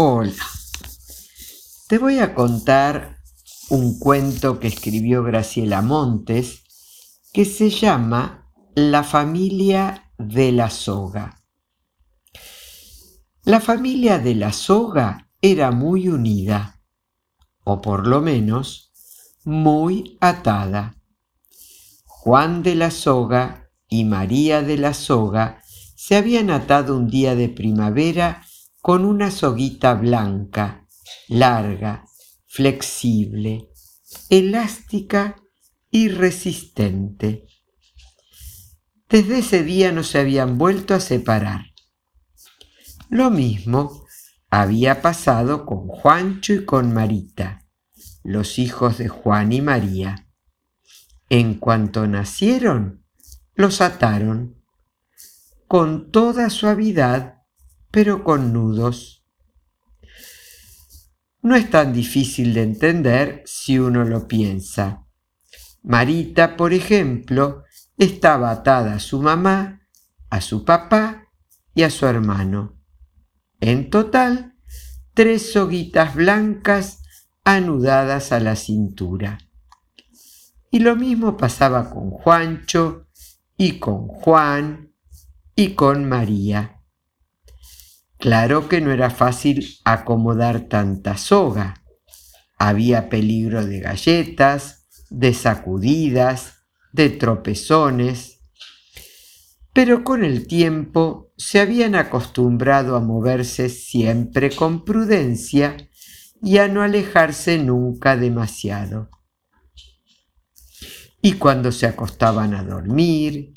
Hola. Te voy a contar un cuento que escribió Graciela Montes que se llama La familia de la soga. La familia de la soga era muy unida, o por lo menos muy atada. Juan de la soga y María de la soga se habían atado un día de primavera con una soguita blanca, larga, flexible, elástica y resistente. Desde ese día no se habían vuelto a separar. Lo mismo había pasado con Juancho y con Marita, los hijos de Juan y María. En cuanto nacieron, los ataron con toda suavidad pero con nudos. No es tan difícil de entender si uno lo piensa. Marita, por ejemplo, estaba atada a su mamá, a su papá y a su hermano. En total, tres soguitas blancas anudadas a la cintura. Y lo mismo pasaba con Juancho y con Juan y con María. Claro que no era fácil acomodar tanta soga. Había peligro de galletas, de sacudidas, de tropezones. Pero con el tiempo se habían acostumbrado a moverse siempre con prudencia y a no alejarse nunca demasiado. Y cuando se acostaban a dormir,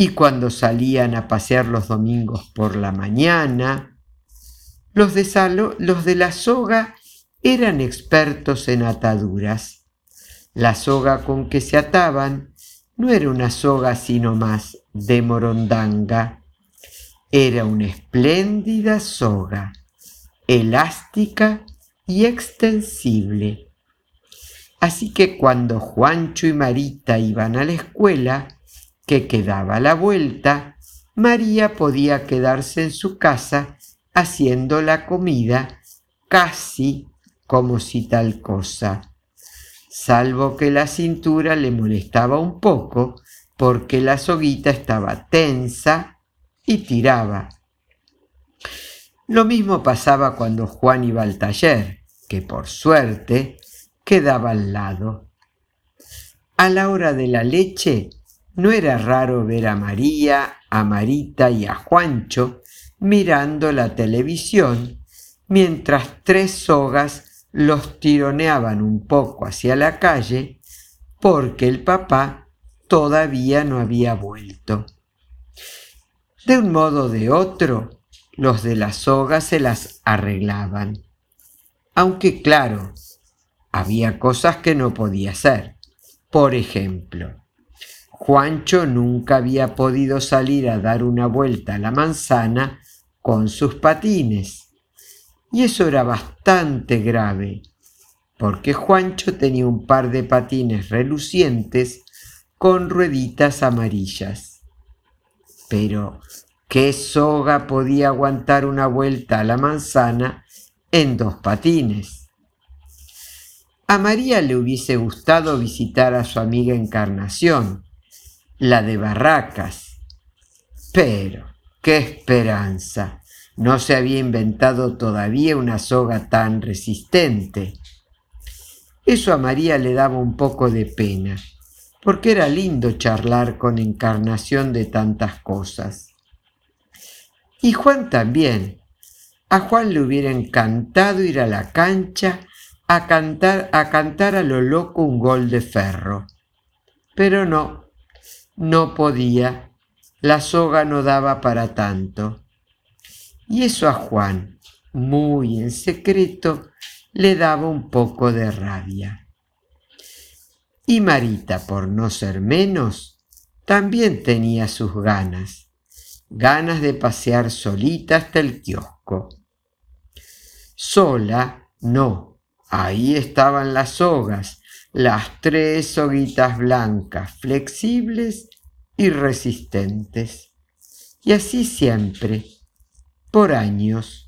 y cuando salían a pasear los domingos por la mañana. Los de, los de la soga eran expertos en ataduras. La soga con que se ataban no era una soga sino más de morondanga, era una espléndida soga, elástica y extensible. Así que cuando Juancho y Marita iban a la escuela, que quedaba la vuelta, María podía quedarse en su casa haciendo la comida casi como si tal cosa, salvo que la cintura le molestaba un poco porque la soguita estaba tensa y tiraba. Lo mismo pasaba cuando Juan iba al taller, que por suerte quedaba al lado. A la hora de la leche no era raro ver a María, a Marita y a Juancho mirando la televisión mientras tres sogas los tironeaban un poco hacia la calle porque el papá todavía no había vuelto. De un modo o de otro, los de las sogas se las arreglaban. Aunque claro, había cosas que no podía hacer. Por ejemplo, Juancho nunca había podido salir a dar una vuelta a la manzana con sus patines. Y eso era bastante grave, porque Juancho tenía un par de patines relucientes con rueditas amarillas. Pero, ¿qué soga podía aguantar una vuelta a la manzana en dos patines? A María le hubiese gustado visitar a su amiga Encarnación, la de Barracas. Pero, qué esperanza. No se había inventado todavía una soga tan resistente. Eso a María le daba un poco de pena, porque era lindo charlar con Encarnación de tantas cosas. Y Juan también. A Juan le hubiera encantado ir a la cancha a cantar a, cantar a lo loco un gol de ferro. Pero no, no podía, la soga no daba para tanto. Y eso a Juan, muy en secreto, le daba un poco de rabia. Y Marita, por no ser menos, también tenía sus ganas, ganas de pasear solita hasta el kiosco. Sola, no, ahí estaban las sogas, las tres soguitas blancas, flexibles y resistentes. Y así siempre, por años,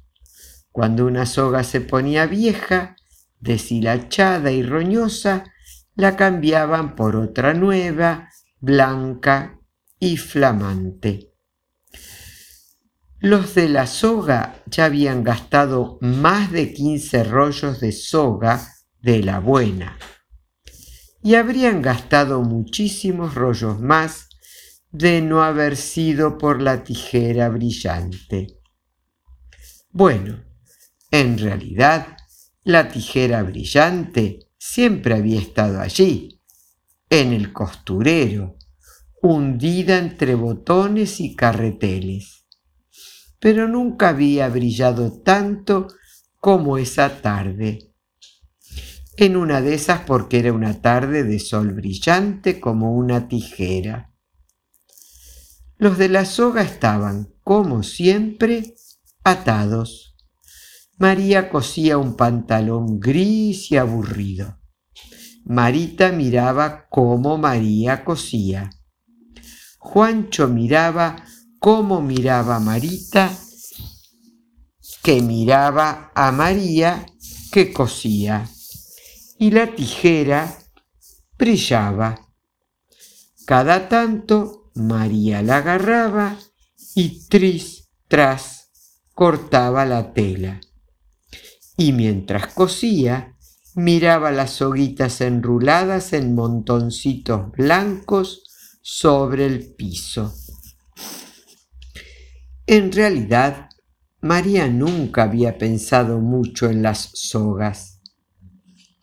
Cuando una soga se ponía vieja, deshilachada y roñosa, la cambiaban por otra nueva, blanca y flamante. Los de la soga ya habían gastado más de 15 rollos de soga de la buena y habrían gastado muchísimos rollos más de no haber sido por la tijera brillante. Bueno, en realidad la tijera brillante siempre había estado allí, en el costurero, hundida entre botones y carreteles, pero nunca había brillado tanto como esa tarde en una de esas porque era una tarde de sol brillante como una tijera. Los de la soga estaban, como siempre, atados. María cosía un pantalón gris y aburrido. Marita miraba cómo María cosía. Juancho miraba cómo miraba Marita, que miraba a María que cosía y la tijera brillaba. Cada tanto María la agarraba y tris, tras, cortaba la tela. Y mientras cosía, miraba las soguitas enruladas en montoncitos blancos sobre el piso. En realidad, María nunca había pensado mucho en las sogas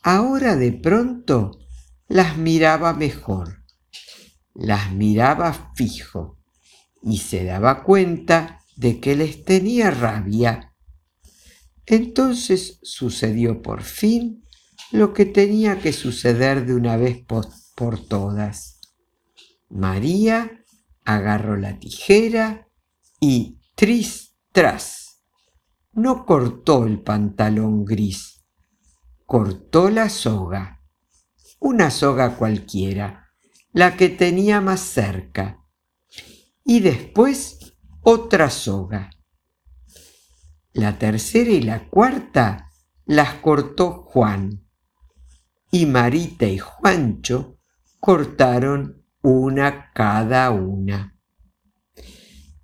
ahora de pronto las miraba mejor, las miraba fijo y se daba cuenta de que les tenía rabia. Entonces sucedió por fin lo que tenía que suceder de una vez por, todas. María agarró la tijera y tris tras. No cortó el pantalón gris, cortó la soga, una soga cualquiera, la que tenía más cerca, y después otra soga. La tercera y la cuarta las cortó Juan, y Marita y Juancho cortaron una cada una.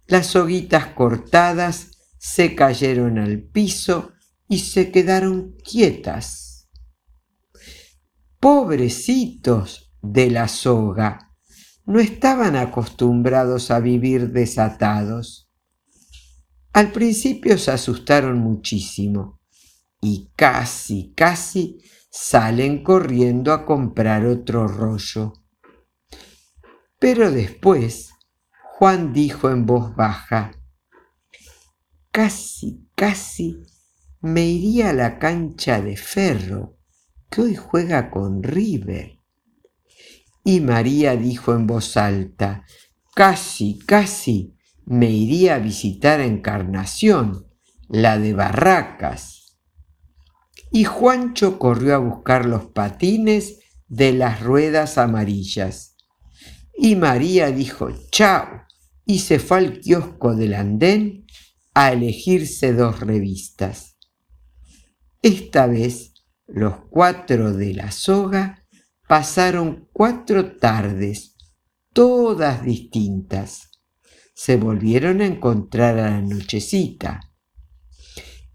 Las soguitas cortadas se cayeron al piso y se quedaron quietas Pobrecitos de la soga, no estaban acostumbrados a vivir desatados. Al principio se asustaron muchísimo y casi, casi salen corriendo a comprar otro rollo. Pero después Juan dijo en voz baja, casi, casi me iría a la cancha de ferro que hoy juega con River. Y María dijo en voz alta, casi, casi me iría a visitar a Encarnación, la de Barracas. Y Juancho corrió a buscar los patines de las ruedas amarillas. Y María dijo chao y se fue al kiosco del andén a elegirse dos revistas. Esta vez los cuatro de la soga pasaron cuatro tardes, todas distintas. Se volvieron a encontrar a la nochecita.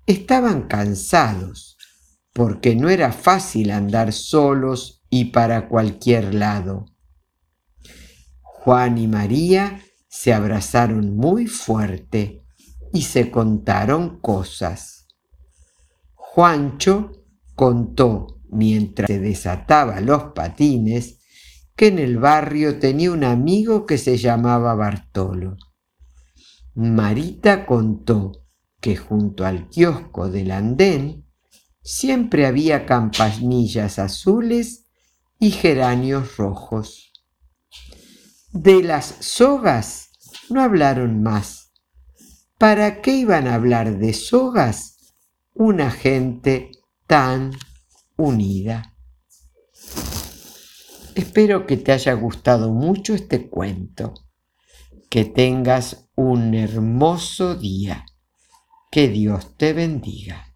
Estaban cansados, porque no era fácil andar solos y para cualquier lado. Juan y María se abrazaron muy fuerte y se contaron cosas. Juancho contó mientras se desataba los patines que en el barrio tenía un amigo que se llamaba Bartolo. Marita contó que junto al kiosco del andén siempre había campanillas azules y geranios rojos. De las sogas no hablaron más. ¿Para qué iban a hablar de sogas una gente tan unida. Espero que te haya gustado mucho este cuento, que tengas un hermoso día. Que Dios te bendiga.